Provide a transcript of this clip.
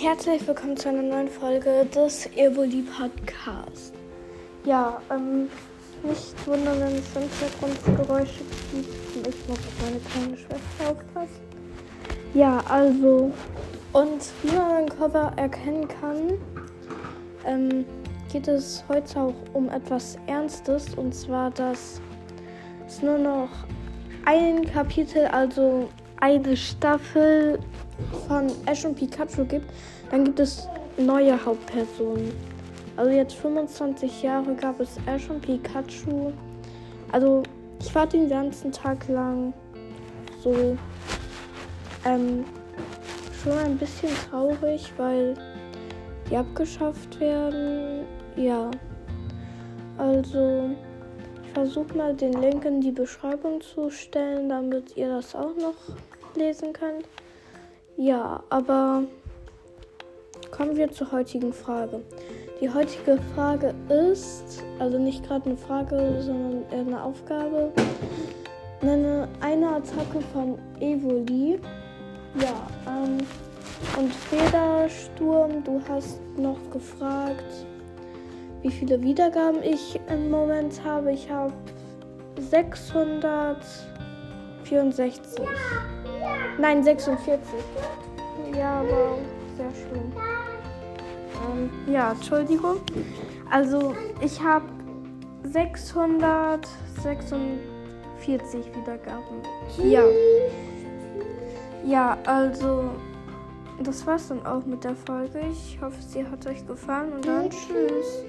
Herzlich willkommen zu einer neuen Folge des Evoli Podcasts. Ja, ähm, nicht wundern, wenn es Hintergrundgeräusche gibt. Ich muss auf meine kleine Schwester aufpassen. Ja, also, und wie man im Cover erkennen kann, ähm, geht es heute auch um etwas Ernstes. Und zwar, dass es nur noch ein Kapitel, also eine Staffel von Ash und Pikachu gibt, dann gibt es neue Hauptpersonen. Also jetzt 25 Jahre gab es Ash und Pikachu. Also ich war den ganzen Tag lang so ähm, schon ein bisschen traurig, weil die abgeschafft werden. Ja. Also ich versuche mal den Link in die Beschreibung zu stellen, damit ihr das auch noch lesen könnt. Ja, aber kommen wir zur heutigen Frage. Die heutige Frage ist, also nicht gerade eine Frage, sondern eher eine Aufgabe. Nenne eine Attacke von Evoli. Ja, ähm, und Federsturm, du hast noch gefragt, wie viele Wiedergaben ich im Moment habe. Ich habe 664. Nein, 46. Ja, aber sehr schön. Ähm, ja, Entschuldigung. Also, ich habe 646 Wiedergaben. Ja. Ja, also, das war's dann auch mit der Folge. Ich hoffe, sie hat euch gefallen und dann tschüss.